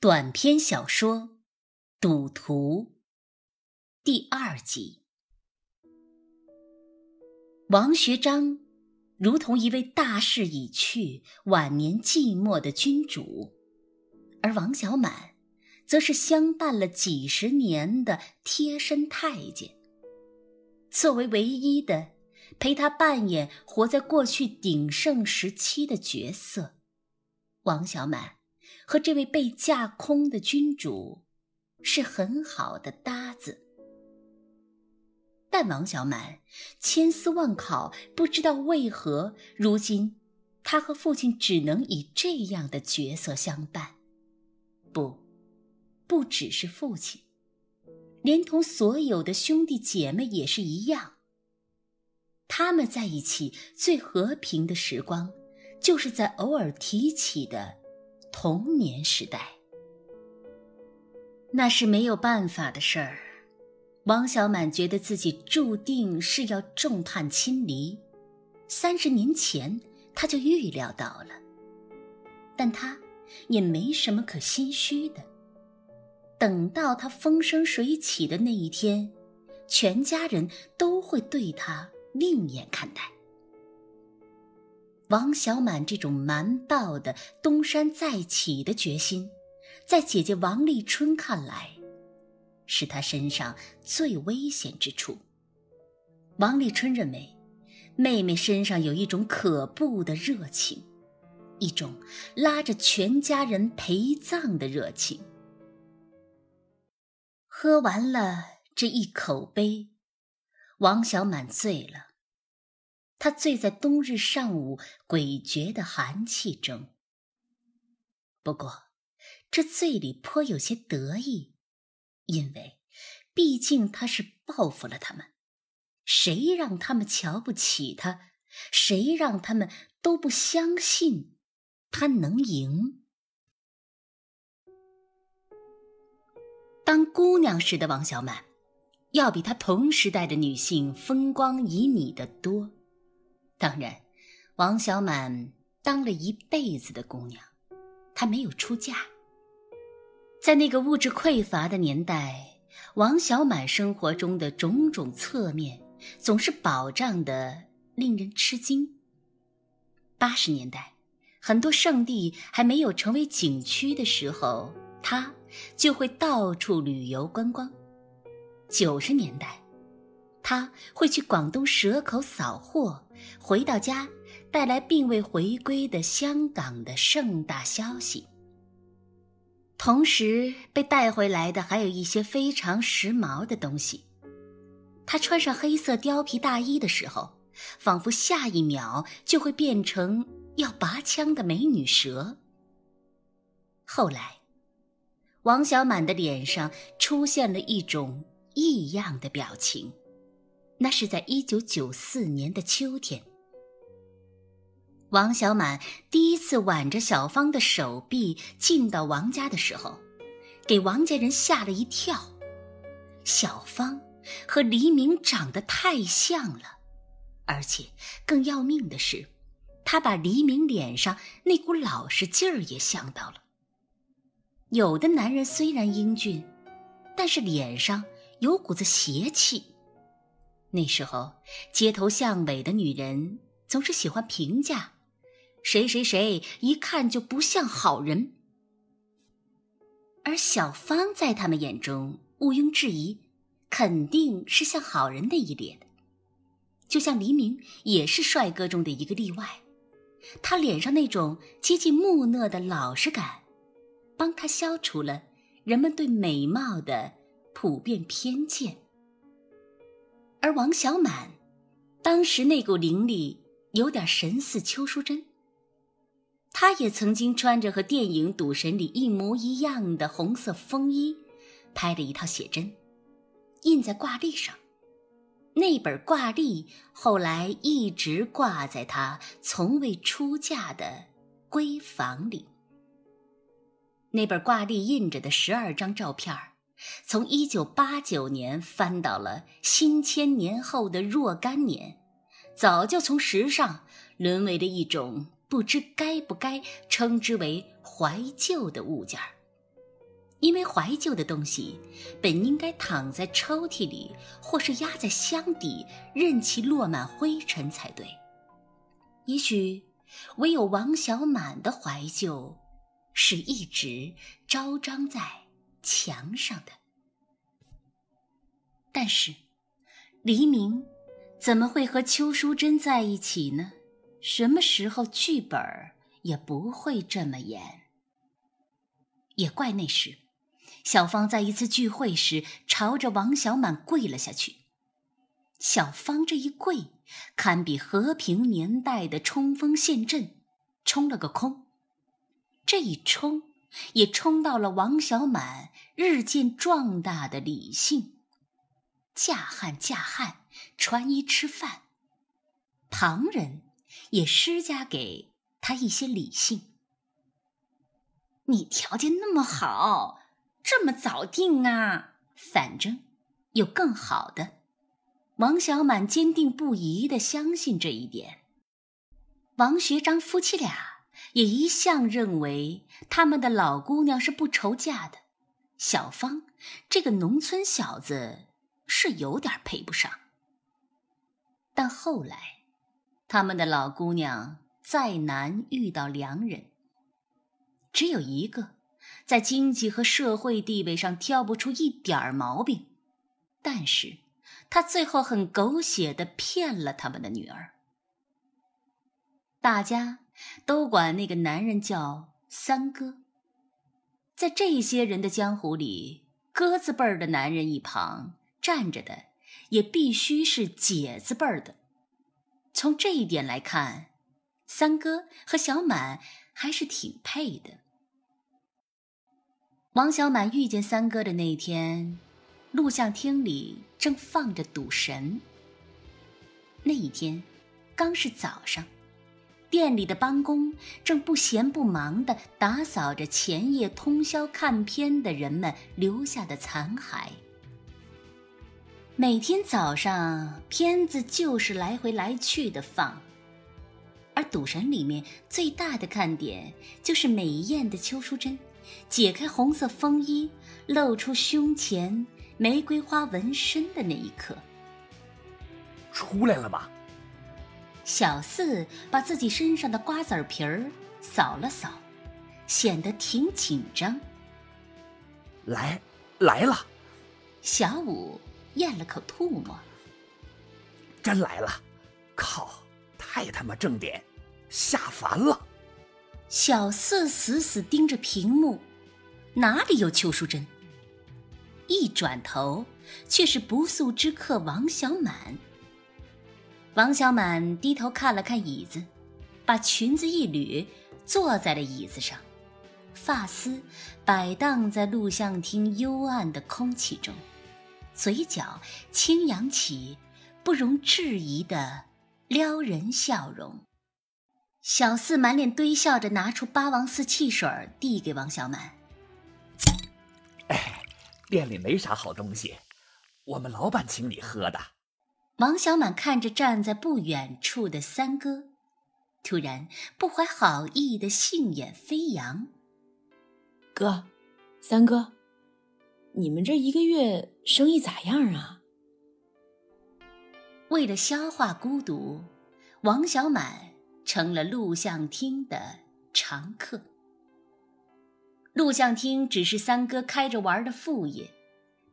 短篇小说《赌徒》第二集。王学章如同一位大势已去、晚年寂寞的君主，而王小满则是相伴了几十年的贴身太监。作为唯一的陪他扮演活在过去鼎盛时期的角色，王小满。和这位被架空的君主是很好的搭子，但王小满千思万考，不知道为何如今他和父亲只能以这样的角色相伴。不，不只是父亲，连同所有的兄弟姐妹也是一样。他们在一起最和平的时光，就是在偶尔提起的。童年时代，那是没有办法的事儿。王小满觉得自己注定是要众叛亲离，三十年前他就预料到了，但他也没什么可心虚的。等到他风生水起的那一天，全家人都会对他另眼看待。王小满这种蛮暴的东山再起的决心，在姐姐王丽春看来，是他身上最危险之处。王立春认为，妹妹身上有一种可怖的热情，一种拉着全家人陪葬的热情。喝完了这一口杯，王小满醉了。他醉在冬日上午诡谲的寒气中。不过，这醉里颇有些得意，因为毕竟他是报复了他们。谁让他们瞧不起他？谁让他们都不相信他能赢？当姑娘时的王小满，要比她同时代的女性风光旖旎的多。当然，王小满当了一辈子的姑娘，她没有出嫁。在那个物质匮乏的年代，王小满生活中的种种侧面总是保障的令人吃惊。八十年代，很多圣地还没有成为景区的时候，他就会到处旅游观光。九十年代。他会去广东蛇口扫货，回到家带来并未回归的香港的盛大消息。同时被带回来的还有一些非常时髦的东西。他穿上黑色貂皮大衣的时候，仿佛下一秒就会变成要拔枪的美女蛇。后来，王小满的脸上出现了一种异样的表情。那是在一九九四年的秋天，王小满第一次挽着小芳的手臂进到王家的时候，给王家人吓了一跳。小芳和黎明长得太像了，而且更要命的是，他把黎明脸上那股老实劲儿也像到了。有的男人虽然英俊，但是脸上有股子邪气。那时候，街头巷尾的女人总是喜欢评价，谁谁谁一看就不像好人。而小芳在他们眼中，毋庸置疑，肯定是像好人的一脸的。就像黎明也是帅哥中的一个例外，他脸上那种接近木讷的老实感，帮他消除了人们对美貌的普遍偏见。而王小满，当时那股灵力有点神似邱淑贞。她也曾经穿着和电影《赌神》里一模一样的红色风衣，拍了一套写真，印在挂历上。那本挂历后来一直挂在她从未出嫁的闺房里。那本挂历印着的十二张照片儿。从一九八九年翻到了新千年后的若干年，早就从时尚沦为了一种不知该不该称之为怀旧的物件儿。因为怀旧的东西本应该躺在抽屉里，或是压在箱底，任其落满灰尘才对。也许，唯有王小满的怀旧，是一直昭彰在墙上的。但是，黎明怎么会和邱淑贞在一起呢？什么时候剧本也不会这么演。也怪那时。小芳在一次聚会时，朝着王小满跪了下去。小芳这一跪，堪比和平年代的冲锋陷阵，冲了个空。这一冲，也冲到了王小满日渐壮大的理性。嫁汉嫁汉，穿衣吃饭，旁人也施加给他一些理性。你条件那么好。这么早定啊？反正有更好的。王小满坚定不移的相信这一点。王学章夫妻俩也一向认为他们的老姑娘是不愁嫁的。小芳这个农村小子是有点配不上。但后来，他们的老姑娘再难遇到良人，只有一个。在经济和社会地位上挑不出一点儿毛病，但是他最后很狗血的骗了他们的女儿。大家都管那个男人叫三哥。在这些人的江湖里，哥字辈儿的男人一旁站着的，也必须是姐字辈儿的。从这一点来看，三哥和小满还是挺配的。王小满遇见三哥的那天，录像厅里正放着《赌神》。那一天，刚是早上，店里的帮工正不闲不忙地打扫着前夜通宵看片的人们留下的残骸。每天早上，片子就是来回来去的放，而《赌神》里面最大的看点就是美艳的邱淑贞。解开红色风衣，露出胸前玫瑰花纹身的那一刻，出来了吧？小四把自己身上的瓜子皮儿扫了扫，显得挺紧张。来，来了。小五咽了口吐沫，真来了！靠，太他妈正点，下凡了。小四死死盯着屏幕，哪里有邱淑贞？一转头，却是不速之客王小满。王小满低头看了看椅子，把裙子一捋，坐在了椅子上，发丝摆荡在录像厅幽暗的空气中，嘴角轻扬起不容置疑的撩人笑容。小四满脸堆笑着拿出八王寺汽水递给王小满。哎，店里没啥好东西，我们老板请你喝的。王小满看着站在不远处的三哥，突然不怀好意的杏眼飞扬。哥，三哥，你们这一个月生意咋样啊？为了消化孤独，王小满。成了录像厅的常客。录像厅只是三哥开着玩的副业，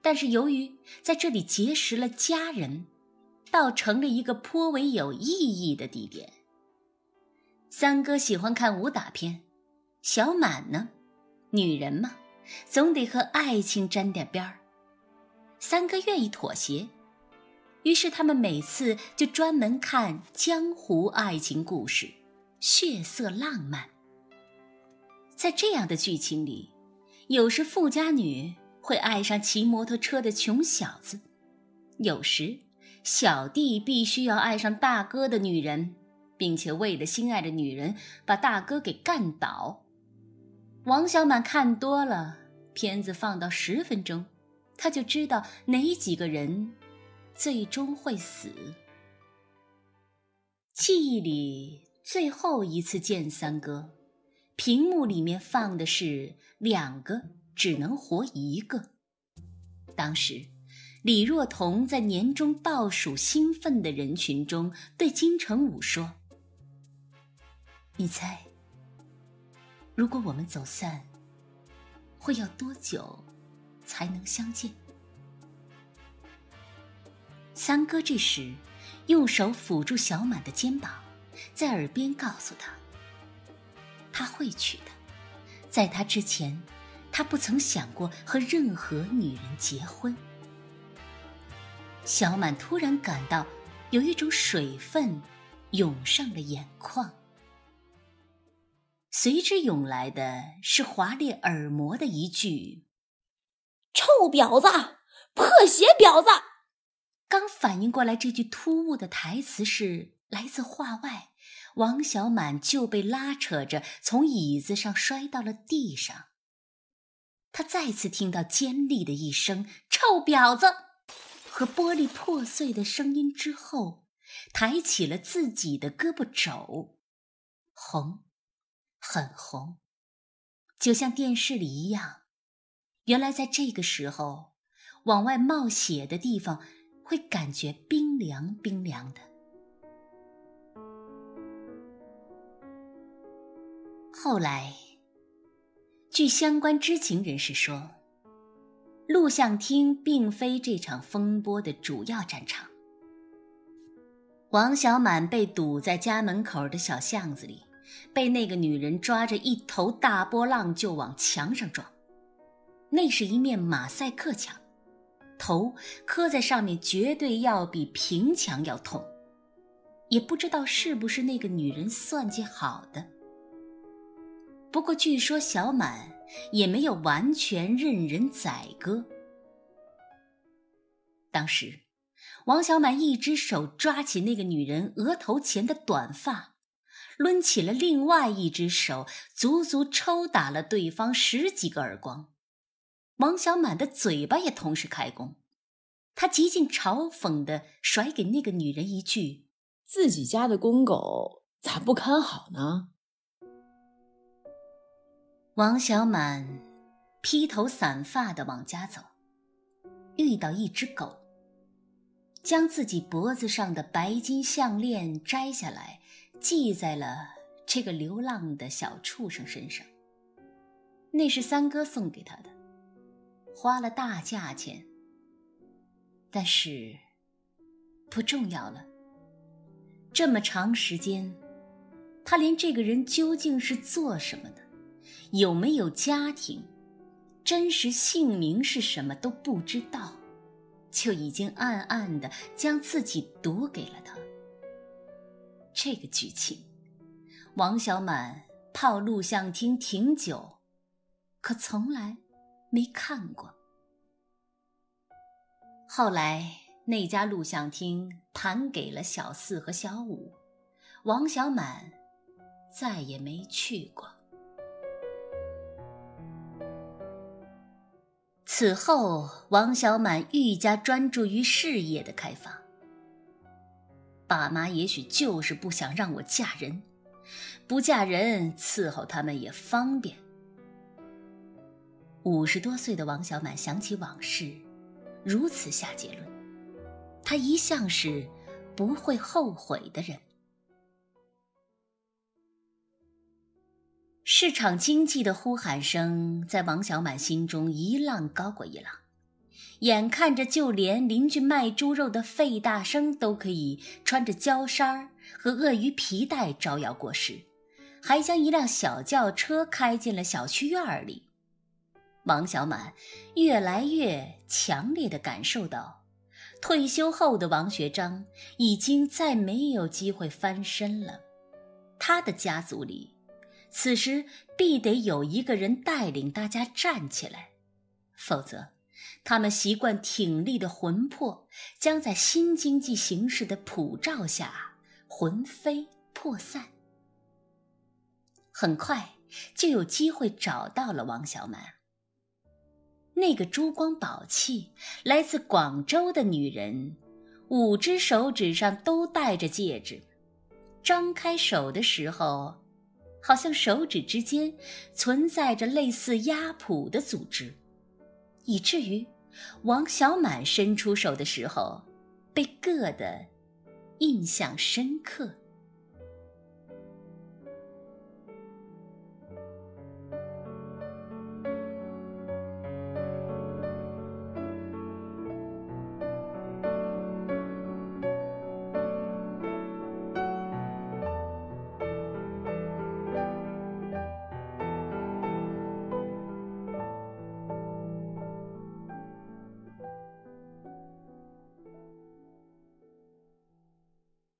但是由于在这里结识了家人，倒成了一个颇为有意义的地点。三哥喜欢看武打片，小满呢，女人嘛，总得和爱情沾点边儿。三哥愿意妥协。于是他们每次就专门看江湖爱情故事，血色浪漫。在这样的剧情里，有时富家女会爱上骑摩托车的穷小子，有时小弟必须要爱上大哥的女人，并且为了心爱的女人把大哥给干倒。王小满看多了片子，放到十分钟，他就知道哪几个人。最终会死。记忆里最后一次见三哥，屏幕里面放的是两个只能活一个。当时，李若彤在年终倒数兴奋的人群中对金城武说：“你猜，如果我们走散，会要多久才能相见？”三哥这时用手抚住小满的肩膀，在耳边告诉他：“他会去的，在他之前。”他不曾想过和任何女人结婚。小满突然感到有一种水分涌上了眼眶，随之涌来的是划裂耳膜的一句：“臭婊子，破鞋婊子！”刚反应过来，这句突兀的台词是来自话外，王小满就被拉扯着从椅子上摔到了地上。他再次听到尖利的一声“臭婊子”和玻璃破碎的声音之后，抬起了自己的胳膊肘，红，很红，就像电视里一样。原来在这个时候，往外冒血的地方会感觉冰凉冰凉的。后来。据相关知情人士说，录像厅并非这场风波的主要战场。王小满被堵在家门口的小巷子里，被那个女人抓着一头大波浪就往墙上撞。那是一面马赛克墙，头磕在上面绝对要比平墙要痛。也不知道是不是那个女人算计好的。不过，据说小满也没有完全任人宰割。当时，王小满一只手抓起那个女人额头前的短发，抡起了另外一只手，足足抽打了对方十几个耳光。王小满的嘴巴也同时开工，他极尽嘲讽地甩给那个女人一句：“自己家的公狗咋不看好呢？”王小满披头散发的往家走，遇到一只狗，将自己脖子上的白金项链摘下来，系在了这个流浪的小畜生身上。那是三哥送给他的，花了大价钱。但是不重要了。这么长时间，他连这个人究竟是做什么的？有没有家庭，真实姓名是什么都不知道，就已经暗暗的将自己赌给了他。这个剧情，王小满泡录像厅挺久，可从来没看过。后来那家录像厅盘给了小四和小五，王小满再也没去过。此后，王小满愈加专注于事业的开发。爸妈也许就是不想让我嫁人，不嫁人伺候他们也方便。五十多岁的王小满想起往事，如此下结论：他一向是不会后悔的人。市场经济的呼喊声在王小满心中一浪高过一浪，眼看着就连邻居卖猪肉的费大生都可以穿着胶衫和鳄鱼皮带招摇过市，还将一辆小轿车开进了小区院里。王小满越来越强烈地感受到，退休后的王学章已经再没有机会翻身了，他的家族里。此时必得有一个人带领大家站起来，否则，他们习惯挺立的魂魄将在新经济形势的普照下魂飞魄散。很快就有机会找到了王小满。那个珠光宝气来自广州的女人，五只手指上都戴着戒指，张开手的时候。好像手指之间存在着类似压谱的组织，以至于王小满伸出手的时候被硌得印象深刻。